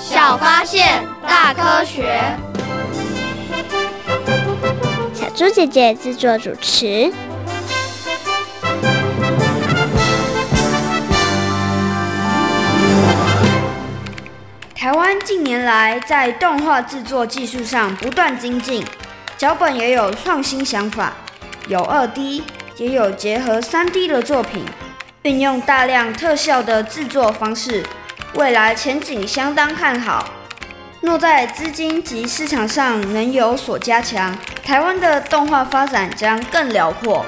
小发现，大科学。小猪姐姐制作主持。台湾近年来在动画制作技术上不断精进，脚本也有创新想法，有二 D，也有结合三 D 的作品，运用大量特效的制作方式，未来前景相当看好。若在资金及市场上能有所加强，台湾的动画发展将更辽阔。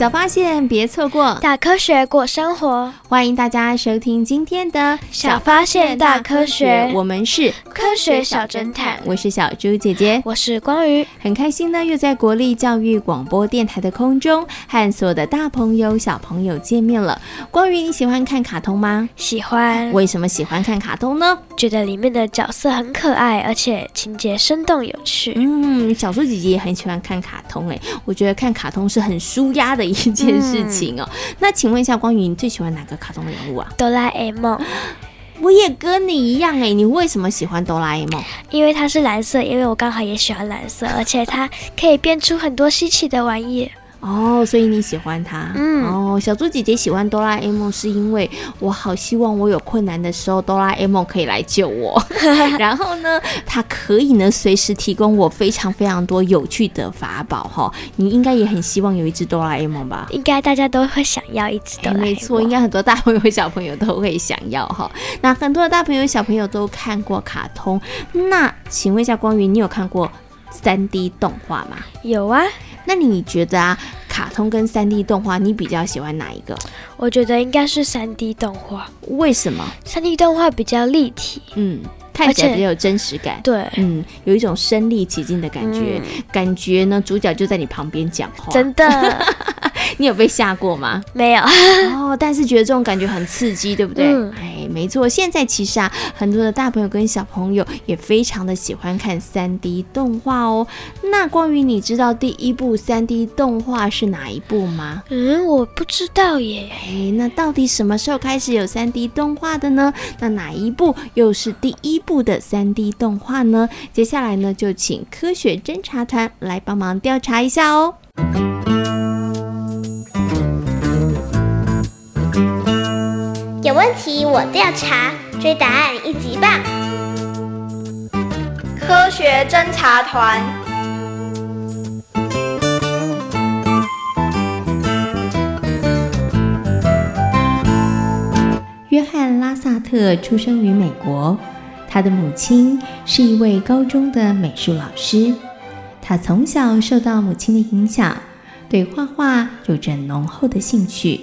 小发现，别错过；大科学过生活。欢迎大家收听今天的《小发现大科学》，我们是科学小侦探。我是小猪姐姐，我是光宇。很开心呢，又在国立教育广播电台的空中和所有的大朋友、小朋友见面了。光宇，你喜欢看卡通吗？喜欢。为什么喜欢看卡通呢？觉得里面的角色很可爱，而且情节生动有趣。嗯，小猪姐姐也很喜欢看卡通诶，我觉得看卡通是很舒压的。一件事情哦，嗯、那请问一下，光宇，你最喜欢哪个卡通人物啊？哆啦 A 梦。我也跟你一样哎，你为什么喜欢哆啦 A 梦？因为它是蓝色，因为我刚好也喜欢蓝色，而且它可以变出很多稀奇的玩意。哦，所以你喜欢他？嗯，哦，小猪姐姐喜欢哆啦 A 梦，是因为我好希望我有困难的时候，哆啦 A 梦可以来救我。然后呢，它可以呢随时提供我非常非常多有趣的法宝哈。你应该也很希望有一只哆啦 A 梦吧？应该大家都会想要一只哆啦 A 梦。没错，应该很多大朋友小朋友都会想要哈。那很多的大朋友小朋友都看过卡通，那请问一下光宇，你有看过三 D 动画吗？有啊。那你觉得啊，卡通跟三 D 动画，你比较喜欢哪一个？我觉得应该是三 D 动画。为什么三 D 动画比较立体，嗯，看起来比较有真实感。对，嗯，有一种身临其境的感觉，嗯、感觉呢，主角就在你旁边讲话。真的。你有被吓过吗？没有 哦，但是觉得这种感觉很刺激，对不对？嗯、哎，没错。现在其实啊，很多的大朋友跟小朋友也非常的喜欢看三 D 动画哦。那关于，你知道第一部三 D 动画是哪一部吗？嗯，我不知道耶。哎，那到底什么时候开始有三 D 动画的呢？那哪一部又是第一部的三 D 动画呢？接下来呢，就请科学侦查团来帮忙调查一下哦。问题我调查，追答案一级棒！科学侦察团。约翰·拉萨特出生于美国，他的母亲是一位高中的美术老师。他从小受到母亲的影响，对画画有着浓厚的兴趣。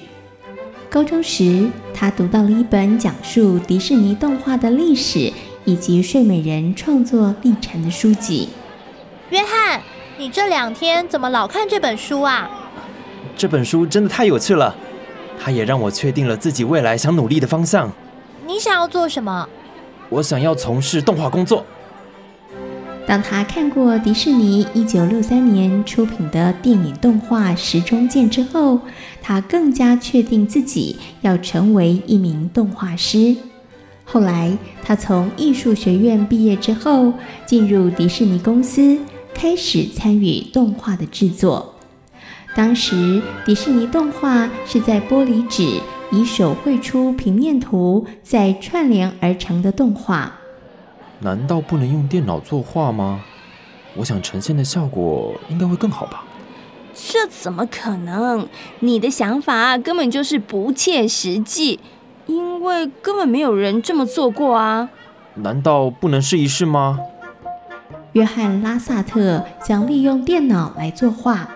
高中时，他读到了一本讲述迪士尼动画的历史以及睡美人创作历程的书籍。约翰，你这两天怎么老看这本书啊？这本书真的太有趣了，它也让我确定了自己未来想努力的方向。你想要做什么？我想要从事动画工作。当他看过迪士尼一九六三年出品的电影动画《时钟剑》之后，他更加确定自己要成为一名动画师。后来，他从艺术学院毕业之后，进入迪士尼公司，开始参与动画的制作。当时，迪士尼动画是在玻璃纸以手绘出平面图，再串联而成的动画。难道不能用电脑作画吗？我想呈现的效果应该会更好吧。这怎么可能？你的想法根本就是不切实际，因为根本没有人这么做过啊。难道不能试一试吗？约翰·拉萨特想利用电脑来作画，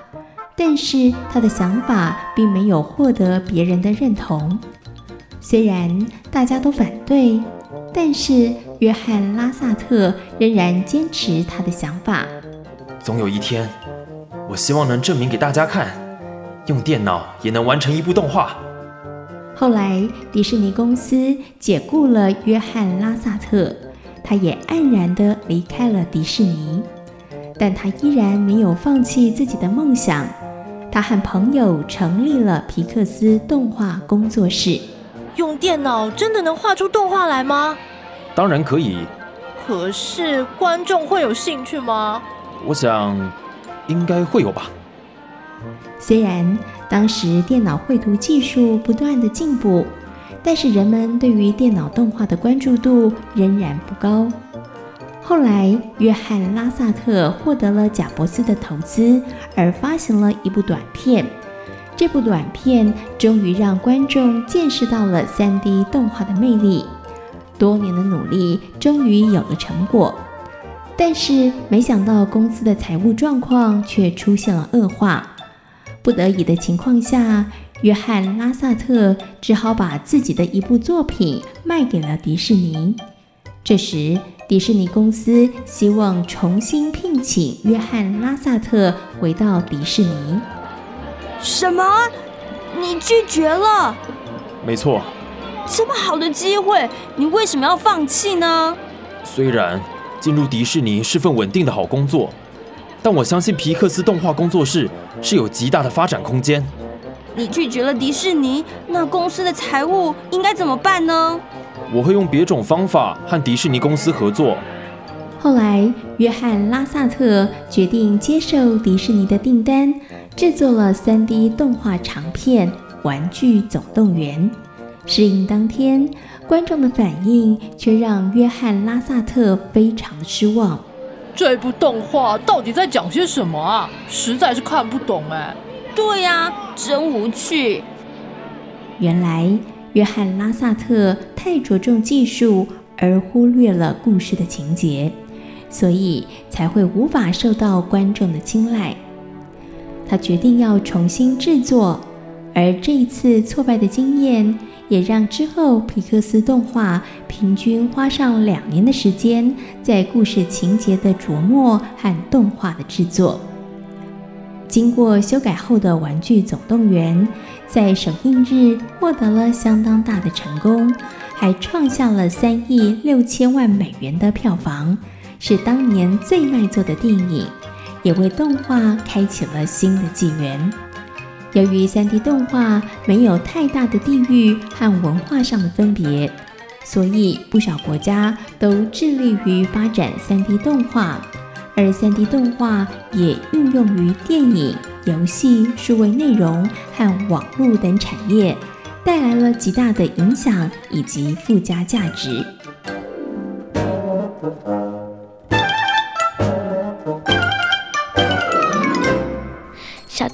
但是他的想法并没有获得别人的认同。虽然大家都反对。但是约翰·拉萨特仍然坚持他的想法。总有一天，我希望能证明给大家看，用电脑也能完成一部动画。后来，迪士尼公司解雇了约翰·拉萨特，他也黯然地离开了迪士尼。但他依然没有放弃自己的梦想，他和朋友成立了皮克斯动画工作室。用电脑真的能画出动画来吗？当然可以。可是观众会有兴趣吗？我想，应该会有吧。虽然当时电脑绘图技术不断的进步，但是人们对于电脑动画的关注度仍然不高。后来，约翰·拉萨特获得了贾伯斯的投资，而发行了一部短片。这部短片终于让观众见识到了 3D 动画的魅力。多年的努力终于有了成果，但是没想到公司的财务状况却出现了恶化。不得已的情况下，约翰·拉萨特只好把自己的一部作品卖给了迪士尼。这时，迪士尼公司希望重新聘请约翰·拉萨特回到迪士尼。什么？你拒绝了？没错。这么好的机会，你为什么要放弃呢？虽然进入迪士尼是份稳定的好工作，但我相信皮克斯动画工作室是有极大的发展空间。你拒绝了迪士尼，那公司的财务应该怎么办呢？我会用别种方法和迪士尼公司合作。后来，约翰·拉萨特决定接受迪士尼的订单，制作了 3D 动画长片《玩具总动员》。试映当天，观众的反应却让约翰·拉萨特非常的失望。这部动画到底在讲些什么啊？实在是看不懂哎。对呀，真无趣。原来，约翰·拉萨特太着重技术，而忽略了故事的情节，所以才会无法受到观众的青睐。他决定要重新制作，而这一次挫败的经验，也让之后皮克斯动画平均花上两年的时间，在故事情节的琢磨和动画的制作。经过修改后的《玩具总动员》在首映日获得了相当大的成功，还创下了三亿六千万美元的票房，是当年最卖座的电影，也为动画开启了新的纪元。由于 3D 动画没有太大的地域和文化上的分别，所以不少国家都致力于发展 3D 动画。而 3D 动画也运用于电影、游戏、数位内容和网络等产业，带来了极大的影响以及附加价值。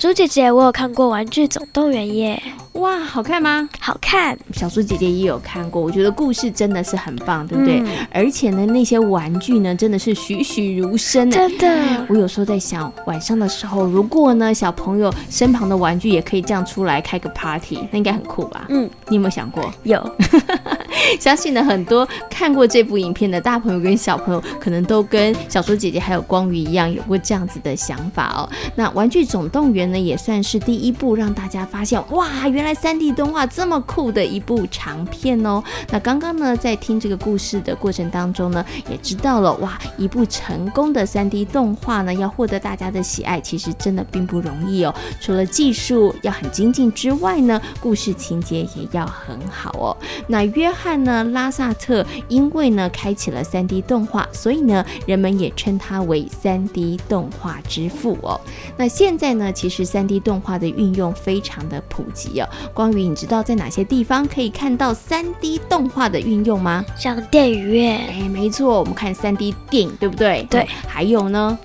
猪姐姐，我有看过《玩具总动员》耶。哇，好看吗？好看。小猪姐姐也有看过，我觉得故事真的是很棒，对不对？嗯、而且呢，那些玩具呢，真的是栩栩如生。真的。我有时候在想，晚上的时候，如果呢，小朋友身旁的玩具也可以这样出来开个 party，那应该很酷吧？嗯，你有没有想过？有。相信呢，很多看过这部影片的大朋友跟小朋友，可能都跟小猪姐姐还有光宇一样，有过这样子的想法哦。那《玩具总动员》呢，也算是第一部让大家发现，哇，原来。3D 动画这么酷的一部长片哦，那刚刚呢，在听这个故事的过程当中呢，也知道了哇，一部成功的 3D 动画呢，要获得大家的喜爱，其实真的并不容易哦。除了技术要很精进之外呢，故事情节也要很好哦。那约翰呢，拉萨特因为呢，开启了 3D 动画，所以呢，人们也称他为 3D 动画之父哦。那现在呢，其实 3D 动画的运用非常的普及哦。光宇，你知道在哪些地方可以看到 3D 动画的运用吗？像电影院。哎，没错，我们看 3D 电影，对不对？对。嗯，还有呢？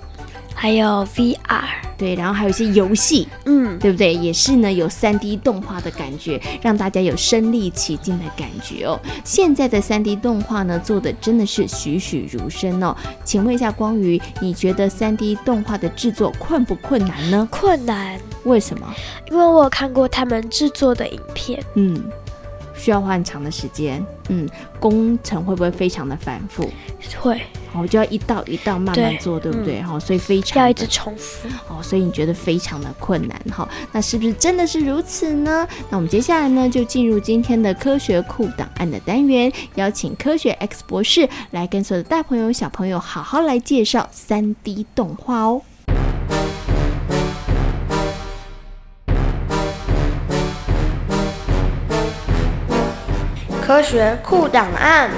还有 VR。对，然后还有一些游戏，嗯，对不对？也是呢，有 3D 动画的感觉，让大家有身临其境的感觉哦。现在的 3D 动画呢，做的真的是栩栩如生哦。请问一下光宇，你觉得 3D 动画的制作困不困难呢？困难。为什么？因为我有看过他们制作的影片，嗯，需要花很长的时间，嗯，工程会不会非常的繁复？会。哦，就要一道一道慢慢做，对，对不对？哈、嗯，所以非常要一直重复。哦，所以你觉得非常的困难哈？那是不是真的是如此呢？那我们接下来呢，就进入今天的科学库档案的单元，邀请科学 X 博士来跟所有的大朋友小朋友好好来介绍三 D 动画哦。科学库档案。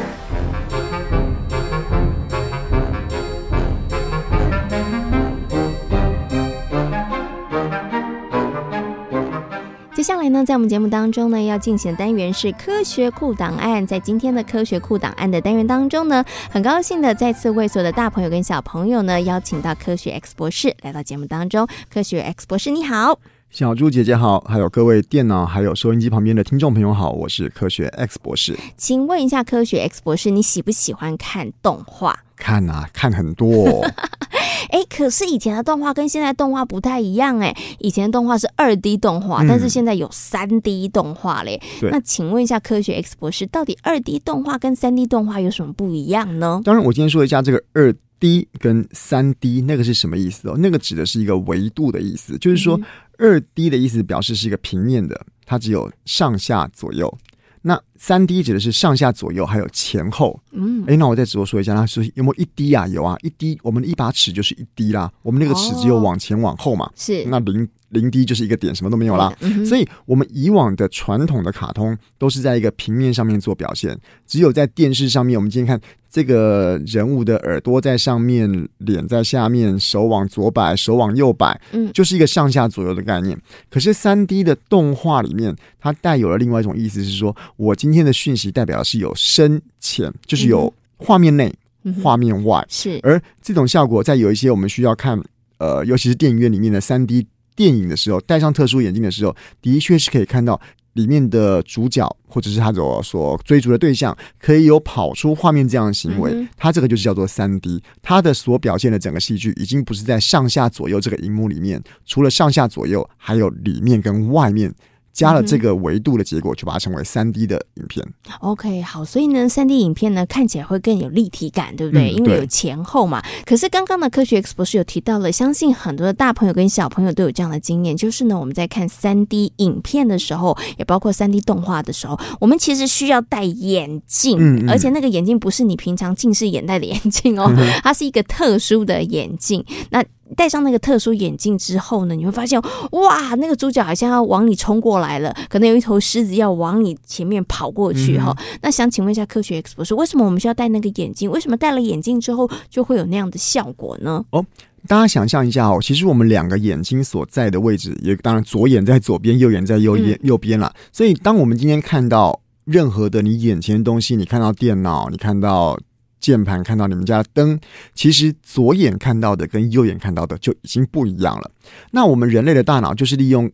接下来呢，在我们节目当中呢，要进行的单元是科学库档案。在今天的科学库档案的单元当中呢，很高兴的再次为所有的大朋友跟小朋友呢，邀请到科学 X 博士来到节目当中。科学 X 博士，你好，小猪姐姐好，还有各位电脑还有收音机旁边的听众朋友好，我是科学 X 博士。请问一下，科学 X 博士，你喜不喜欢看动画？看啊，看很多。哎，可是以前的动画跟现在动画不太一样哎，以前的动画是二 D 动画，嗯，但是现在有三 D 动画嘞。那请问一下，科学 X 博士，到底二 D 动画跟三 D 动画有什么不一样呢？当然，我今天说一下这个二 D 跟三 D 那个是什么意思哦？那个指的是一个维度的意思，就是说二 D 的意思表示是一个平面的，它只有上下左右。那三 D 指的是上下左右还有前后，嗯，哎，那我再直播说一下，他说有没有一滴啊？有啊，一滴我们的一把尺就是一滴啦，我们那个尺只有往前往后嘛，是，那零零 D 就是一个点，什么都没有啦。所以，我们以往的传统的卡通都是在一个平面上面做表现，只有在电视上面，我们今天看。这个人物的耳朵在上面，脸在下面，手往左摆，手往右摆，嗯，就是一个上下左右的概念。可是三 D 的动画里面，它带有了另外一种意思，是说我今天的讯息代表的是有深浅，就是有画面内、嗯、画面外，是。而这种效果，在有一些我们需要看，呃，尤其是电影院里面的三 D 电影的时候，戴上特殊眼镜的时候，的确是可以看到。里面的主角或者是他所所追逐的对象，可以有跑出画面这样的行为，它这个就是叫做三 D，它的所表现的整个戏剧已经不是在上下左右这个荧幕里面，除了上下左右，还有里面跟外面。加了这个维度的结果，就把它称为三 D 的影片。OK，好，所以呢，三 D 影片呢看起来会更有立体感，对不对？嗯、对，因为有前后嘛。可是刚刚的科学 X 博士有提到了，相信很多的大朋友跟小朋友都有这样的经验，就是呢，我们在看三 D 影片的时候，也包括三 D 动画的时候，我们其实需要戴眼镜，嗯嗯，而且那个眼镜不是你平常近视眼戴的眼镜哦，嗯、它是一个特殊的眼镜。那戴上那个特殊眼镜之后呢，你会发现，哇，那个主角好像要往你冲过来了，可能有一头狮子要往你前面跑过去哈、嗯。那想请问一下科学 X 博士，为什么我们需要戴那个眼镜？为什么戴了眼镜之后就会有那样的效果呢？哦，大家想象一下哦，其实我们两个眼睛所在的位置，也当然左眼在左边，右眼在右边右边了。所以，当我们今天看到任何的你眼前的东西，你看到电脑，你看到。键盘看到你们家的灯，其实左眼看到的跟右眼看到的就已经不一样了。那我们人类的大脑就是利用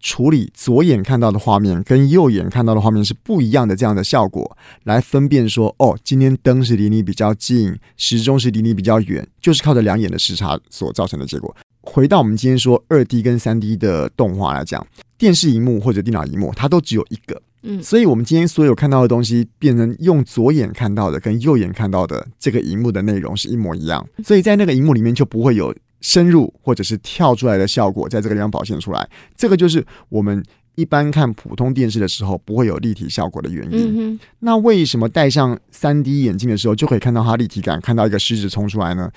处理左眼看到的画面跟右眼看到的画面是不一样的这样的效果，来分辨说，哦，今天灯是离你比较近，时钟是离你比较远，就是靠着两眼的时差所造成的结果。回到我们今天说二 D 跟三 D 的动画来讲，电视荧幕或者电脑荧幕，它都只有一个。嗯，所以，我们今天所有看到的东西，变成用左眼看到的跟右眼看到的这个荧幕的内容是一模一样，所以在那个荧幕里面就不会有深入或者是跳出来的效果，在这个地方表现出来。这个就是我们一般看普通电视的时候不会有立体效果的原因。那为什么戴上三 D 眼镜的时候就可以看到它立体感，看到一个狮子冲出来呢？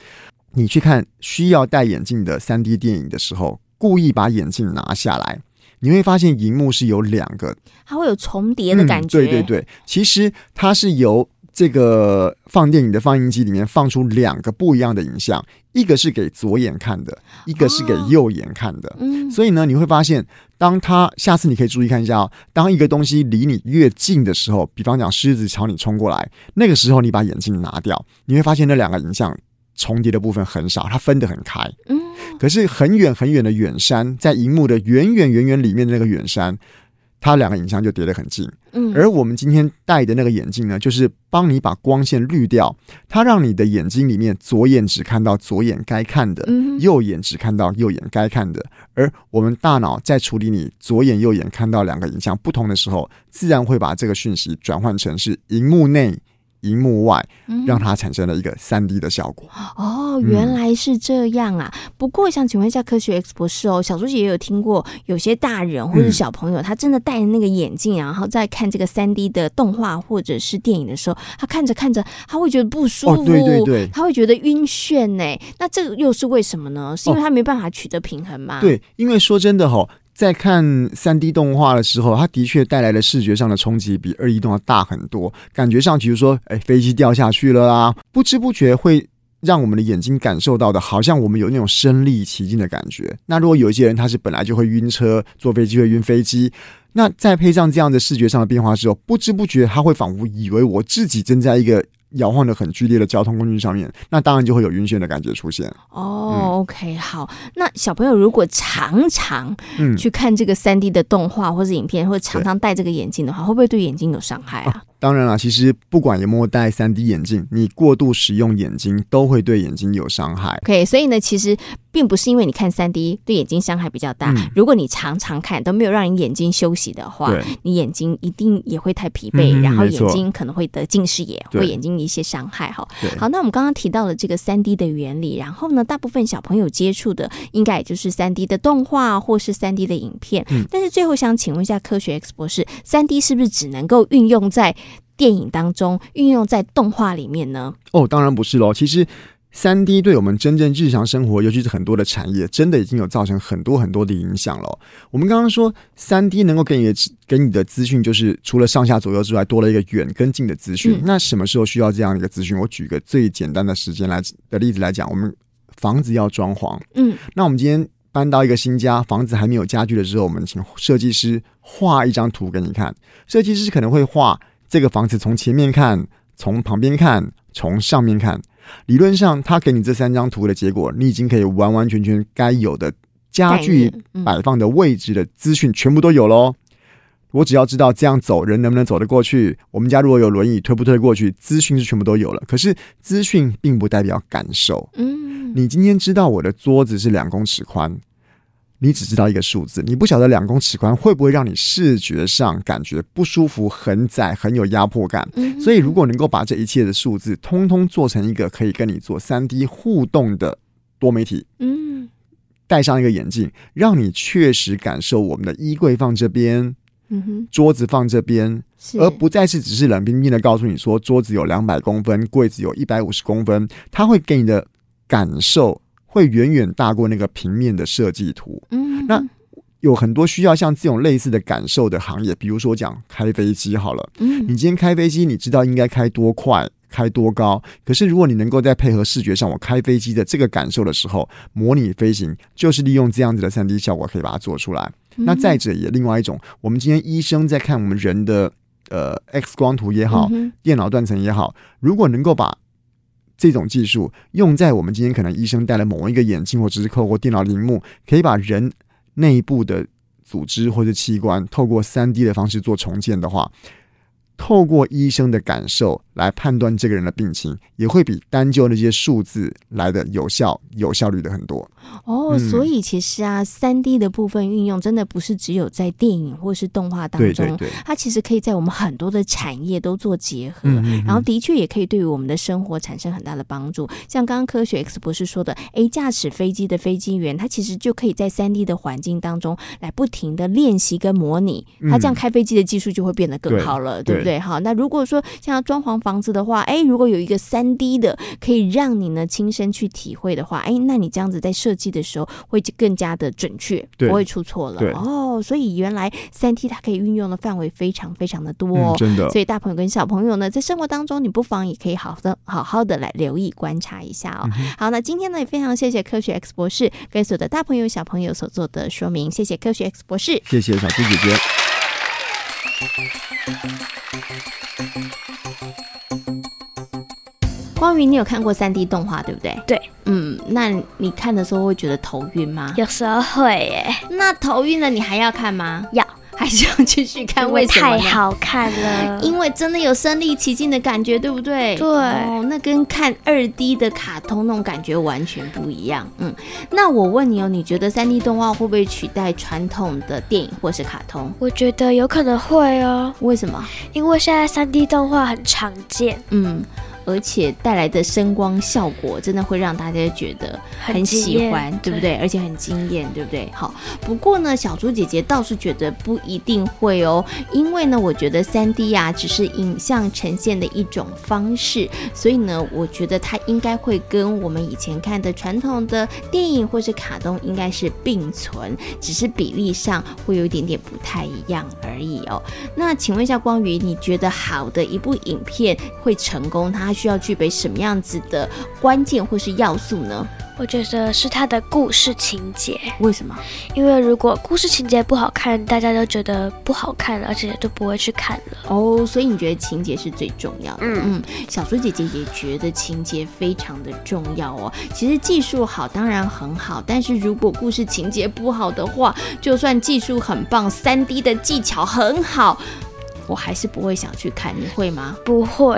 你去看需要戴眼镜的三 D 电影的时候，故意把眼镜拿下来。你会发现，荧幕是有两个，它会有重叠的感觉。嗯。对对对，其实它是由这个放电影的放映机里面放出两个不一样的影像，一个是给左眼看的，一个是给右眼看的。嗯，所以呢，你会发现，当它下次你可以注意看一下哦，当一个东西离你越近的时候，比方讲狮子朝你冲过来，那个时候你把眼镜拿掉，你会发现那两个影像。重叠的部分很少，它分得很开。嗯，可是很远很远的远山，在荧幕的远远远远里面的那个远山，它两个影像就叠得很近。嗯，而我们今天戴的那个眼镜呢，就是帮你把光线滤掉，它让你的眼睛里面左眼只看到左眼该看的，嗯，右眼只看到右眼该看的。而我们大脑在处理你左眼右眼看到两个影像不同的时候，自然会把这个讯息转换成是荧幕内。荧幕外，让它产生了一个三 D 的效果。哦，原来是这样啊！嗯、不过想请问一下科学 X 博士哦，小猪姐也有听过，有些大人或者小朋友，他真的戴着那个眼镜，然后在看这个三 D 的动画或者是电影的时候，他看着看着，他会觉得不舒服，哦、对对对，他会觉得晕眩呢。那这个又是为什么呢？是因为他没办法取得平衡吗？哦、对，因为说真的哈、哦。在看三 D 动画的时候，它的确带来的视觉上的冲击比二 D 动画大很多。感觉上，比如说，哎，飞机掉下去了啦，不知不觉会让我们的眼睛感受到的，好像我们有那种身临其境的感觉。那如果有一些人他是本来就会晕车，坐飞机会晕飞机，那再配上这样的视觉上的变化之后，不知不觉他会仿佛以为我自己正在一个。摇晃的很剧烈的交通工具上面，那当然就会有晕眩的感觉出现。哦、嗯、OK，好。那小朋友如果常常去看这个三 D 的动画或者影片，嗯、或者常常戴这个眼镜的话，会不会对眼睛有伤害啊？啊当然了，其实不管有没有戴 3D 眼镜，你过度使用眼睛都会对眼睛有伤害。OK，所以呢，其实并不是因为你看 3D 对眼睛伤害比较大。嗯、如果你常常看都没有让你眼睛休息的话，你眼睛一定也会太疲惫，嗯、然后眼睛可能会得近视眼，会眼睛一些伤害。哈，好，那我们刚刚提到了这个 3D 的原理，然后呢，大部分小朋友接触的应该也就是 3D 的动画或是 3D 的影片。嗯、但是最后想请问一下科学 X 博士，3D 是不是只能够运用在电影当中运用在动画里面呢？哦，当然不是喽。其实，三 D 对我们真正日常生活，尤其是很多的产业，真的已经有造成很多很多的影响了。我们刚刚说，三 D 能够给你的给你的资讯，就是除了上下左右之外，多了一个远跟近的资讯。嗯、那什么时候需要这样一个资讯？我举个最简单的时间来的例子来讲，我们房子要装潢，嗯，那我们今天搬到一个新家，房子还没有家具的时候，我们请设计师画一张图给你看。设计师可能会画。这个房子从前面看，从旁边看，从上面看，理论上他给你这三张图的结果，你已经可以完完全全该有的家具摆放的位置的资讯全部都有喽。我只要知道这样走人能不能走得过去，我们家如果有轮椅推不推过去，资讯是全部都有了。可是资讯并不代表感受。嗯，你今天知道我的桌子是两公尺宽。你只知道一个数字，你不晓得两公尺宽会不会让你视觉上感觉不舒服、很窄、很有压迫感。嗯、所以，如果能够把这一切的数字通通做成一个可以跟你做三 D 互动的多媒体，嗯，戴上一个眼镜，让你确实感受我们的衣柜放这边，嗯哼，桌子放这边，而不再是只是冷冰冰的告诉你说桌子有两百公分，柜子有一百五十公分，它会给你的感受。会远远大过那个平面的设计图。嗯，那有很多需要像这种类似的感受的行业，比如说讲开飞机好了。嗯，你今天开飞机，你知道应该开多快，开多高。可是如果你能够在配合视觉上，我开飞机的这个感受的时候，模拟飞行，就是利用这样子的三 D 效果，可以把它做出来。嗯，那再者也另外一种，我们今天医生在看我们人的呃 X 光图也好，嗯，电脑断层也好，如果能够把这种技术用在我们今天可能医生戴了某一个眼镜，或者是透过电脑萤幕，可以把人内部的组织或者器官透过三 D 的方式做重建的话。透过医生的感受来判断这个人的病情，也会比单就那些数字来的有效、有效率的很多。哦，嗯、所以其实啊，三 D 的部分运用真的不是只有在电影或是动画当中，对对对，它其实可以在我们很多的产业都做结合，嗯嗯嗯，然后的确也可以对于我们的生活产生很大的帮助。像刚刚科学 X 博士说的，，A，驾驶飞机的飞机员，他其实就可以在三 D 的环境当中来不停的练习跟模拟，他这样开飞机的技术就会变得更好了，嗯、对不对？好，那如果说像要装潢房子的话，哎，如果有一个三 D 的可以让你呢亲身去体会的话，哎，那你这样子在设计的时候会更加的准确，不会出错了。哦，所以原来三 D 它可以运用的范围非常非常的多，哦嗯，真的。所以大朋友跟小朋友呢，在生活当中，你不妨也可以好的好好的来留意观察一下哦。嗯、好，那今天呢也非常谢谢科学 X 博士跟所有的大朋友小朋友所做的说明，谢谢科学 X 博士，谢谢小猪姐姐。光云，你有看过三 D 动画对不对？对，嗯，那你看的时候会觉得头晕吗？有时候会耶。那头晕了，你还要看吗？要。还是要继续看？为什么？太好看了，因为真的有身临其境的感觉，对不对？对，哦，那跟看二 D 的卡通那种感觉完全不一样。嗯，那我问你哦，你觉得三 D 动画会不会取代传统的电影或是卡通？我觉得有可能会哦。为什么？因为现在三 D 动画很常见。嗯。而且带来的声光效果真的会让大家觉得很喜欢，对不对？而且很惊艳，对不对？好，不过呢，小猪姐姐倒是觉得不一定会哦，因为呢，我觉得三 D 呀只是影像呈现的一种方式，所以呢，我觉得它应该会跟我们以前看的传统的电影或是卡通应该是并存，只是比例上会有一点点不太一样而已哦。那请问一下光宇，你觉得好的一部影片会成功，它需要具备什么样子的关键或是要素呢？我觉得是它的故事情节。为什么？因为如果故事情节不好看，大家都觉得不好看了，而且都不会去看了。哦，所以你觉得情节是最重要的？嗯嗯，小猪姐姐也觉得情节非常的重要哦。其实技术好当然很好，但是如果故事情节不好的话，就算技术很棒三 D 的技巧很好。我还是不会想去看，你会吗？不会。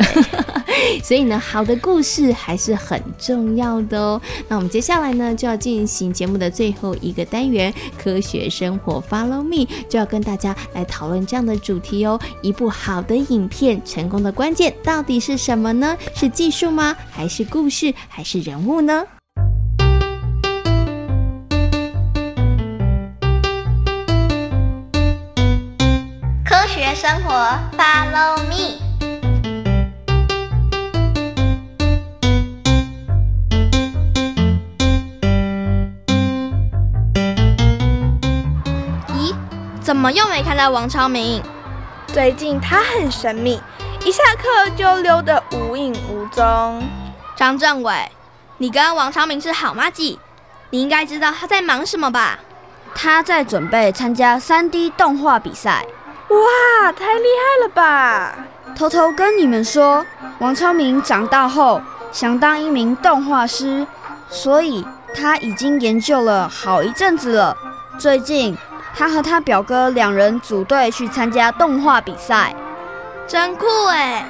所以呢，好的故事还是很重要的哦。那我们接下来呢，就要进行节目的最后一个单元——科学生活，Follow Me，就要跟大家来讨论这样的主题哦。一部好的影片成功的关键到底是什么呢？是技术吗？还是故事？还是人物呢？生活，Follow me。咦，怎么又没看到王超明？最近他很神秘，一下课就溜得无影无踪。张政委，你跟王超明是好麻吉，你应该知道他在忙什么吧？他在准备参加 3D 动画比赛。哇，太厉害了吧！偷偷跟你们说，王超明长大后想当一名动画师，所以他已经研究了好一阵子了。最近，他和他表哥两人组队去参加动画比赛，真酷哎！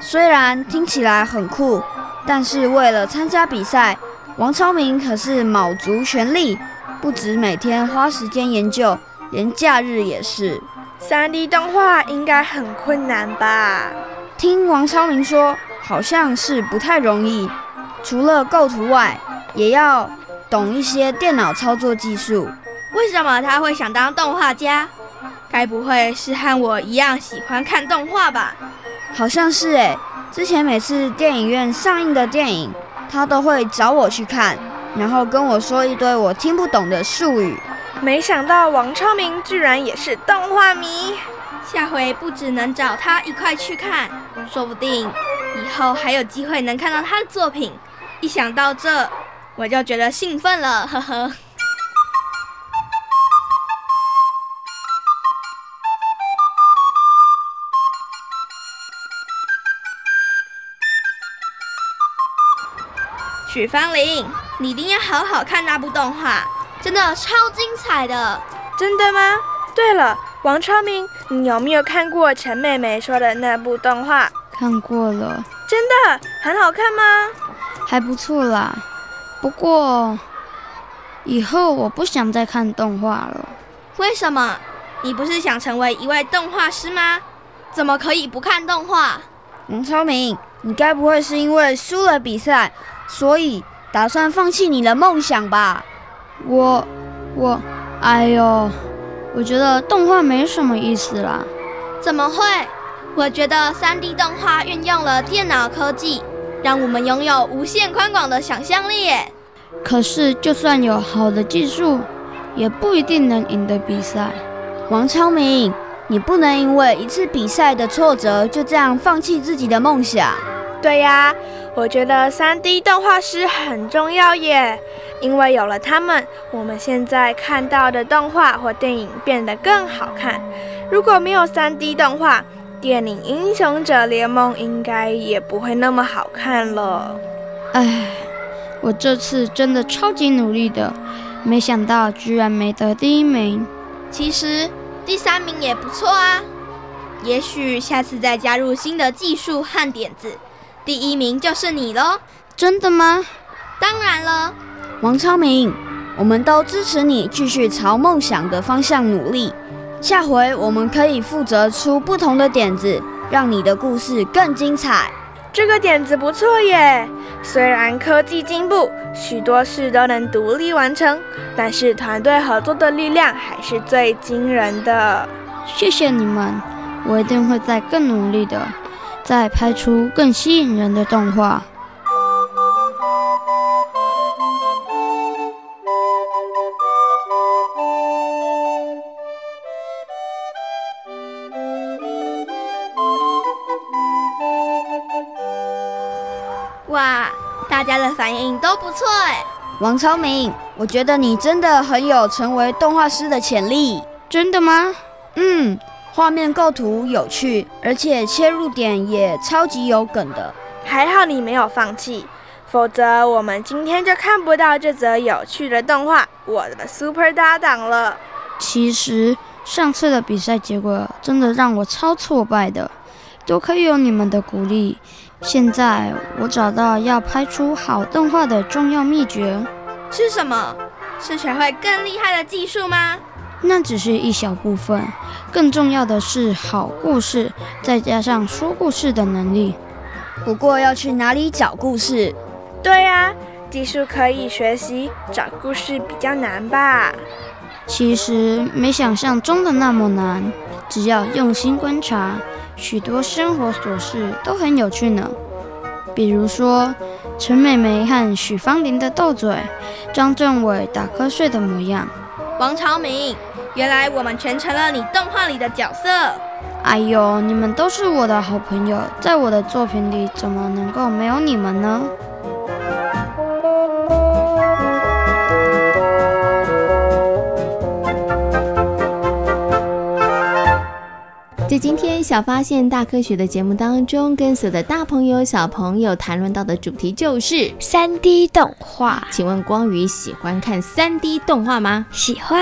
虽然听起来很酷，但是为了参加比赛，王超明可是卯足全力，不止每天花时间研究，连假日也是。3D 动画应该很困难吧？听王超明说，好像是不太容易。除了构图外，也要懂一些电脑操作技术。为什么他会想当动画家？该不会是和我一样喜欢看动画吧？好像是诶。之前每次电影院上映的电影，他都会找我去看，然后跟我说一堆我听不懂的术语。没想到王超明居然也是动画迷，下回不只能找他一块去看，说不定以后还有机会能看到他的作品。一想到这，我就觉得兴奋了，呵呵。许芳玲，你一定要好好看那部动画。真的超精彩的！真的吗？对了，王超明，你有没有看过陈妹妹说的那部动画？看过了。真的很好看吗？还不错啦。不过以后我不想再看动画了。为什么？你不是想成为一位动画师吗？怎么可以不看动画？王超明，你该不会是因为输了比赛，所以打算放弃你的梦想吧？我，我，哎呦，我觉得动画没什么意思啦。怎么会？我觉得 3D 动画运用了电脑科技，让我们拥有无限宽广的想象力。可是，就算有好的技术，也不一定能赢得比赛。王超明，你不能因为一次比赛的挫折，就这样放弃自己的梦想。对呀，我觉得 3D 动画师很重要耶。因为有了他们，我们现在看到的动画或电影变得更好看。如果没有 3D 动画，电影《英雄者联盟》应该也不会那么好看了。唉，我这次真的超级努力的，没想到居然没得第一名。其实第三名也不错啊。也许下次再加入新的技术和点子，第一名就是你喽。真的吗？当然了。王超明，我们都支持你继续朝梦想的方向努力。下回我们可以负责出不同的点子，让你的故事更精彩。这个点子不错耶！虽然科技进步，许多事都能独立完成，但是团队合作的力量还是最惊人的。谢谢你们，我一定会再更努力的，再拍出更吸引人的动画。哇，大家的反应都不错哎！王超明，我觉得你真的很有成为动画师的潜力。真的吗？嗯，画面构图有趣，而且切入点也超级有梗的。还好你没有放弃，否则我们今天就看不到这则有趣的动画《我的 Super 搭档》了。其实上次的比赛结果真的让我超挫败的，多亏有你们的鼓励。现在我找到要拍出好动画的重要秘诀，是什么？是学会更厉害的技术吗？那只是一小部分，更重要的是好故事，再加上说故事的能力。不过要去哪里找故事？对呀，技术可以学习，找故事比较难吧？其实没想象中的那么难，只要用心观察。许多生活琐事都很有趣呢，比如说陈美美和许芳玲的斗嘴，张政伟打瞌睡的模样。王朝明，原来我们全成了你动画里的角色。哎呦，你们都是我的好朋友，在我的作品里怎么能够没有你们呢？在今天小发现大科学的节目当中，跟所有的大朋友小朋友谈论到的主题就是三 D 动画。请问光宇喜欢看三 D 动画吗？喜欢。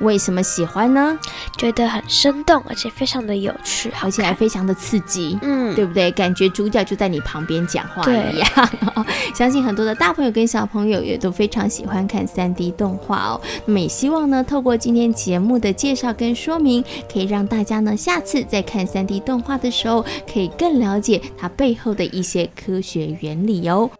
为什么喜欢呢？觉得很生动，而且非常的有趣，而且还非常的刺激，嗯，对不对？感觉主角就在你旁边讲话一样。相信很多的大朋友跟小朋友也都非常喜欢看三 D 动画哦。那么也希望呢，透过今天节目的介绍跟说明，可以让大家呢下次。再看 3D 动画的时候，可以更了解它背后的一些科学原理哦。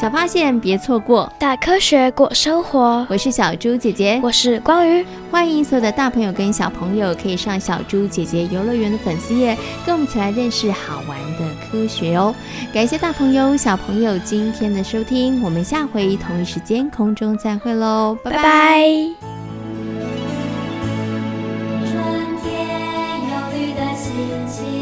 小发现，别错过大科学过生活。我是小猪姐姐，我是光宇。欢迎所有的大朋友跟小朋友可以上小猪姐姐游乐园的粉丝页，跟我们一起来认识好玩的科学哦。感谢大朋友小朋友今天的收听，我们下回同一时间空中再会喽，拜拜。拜拜。天气。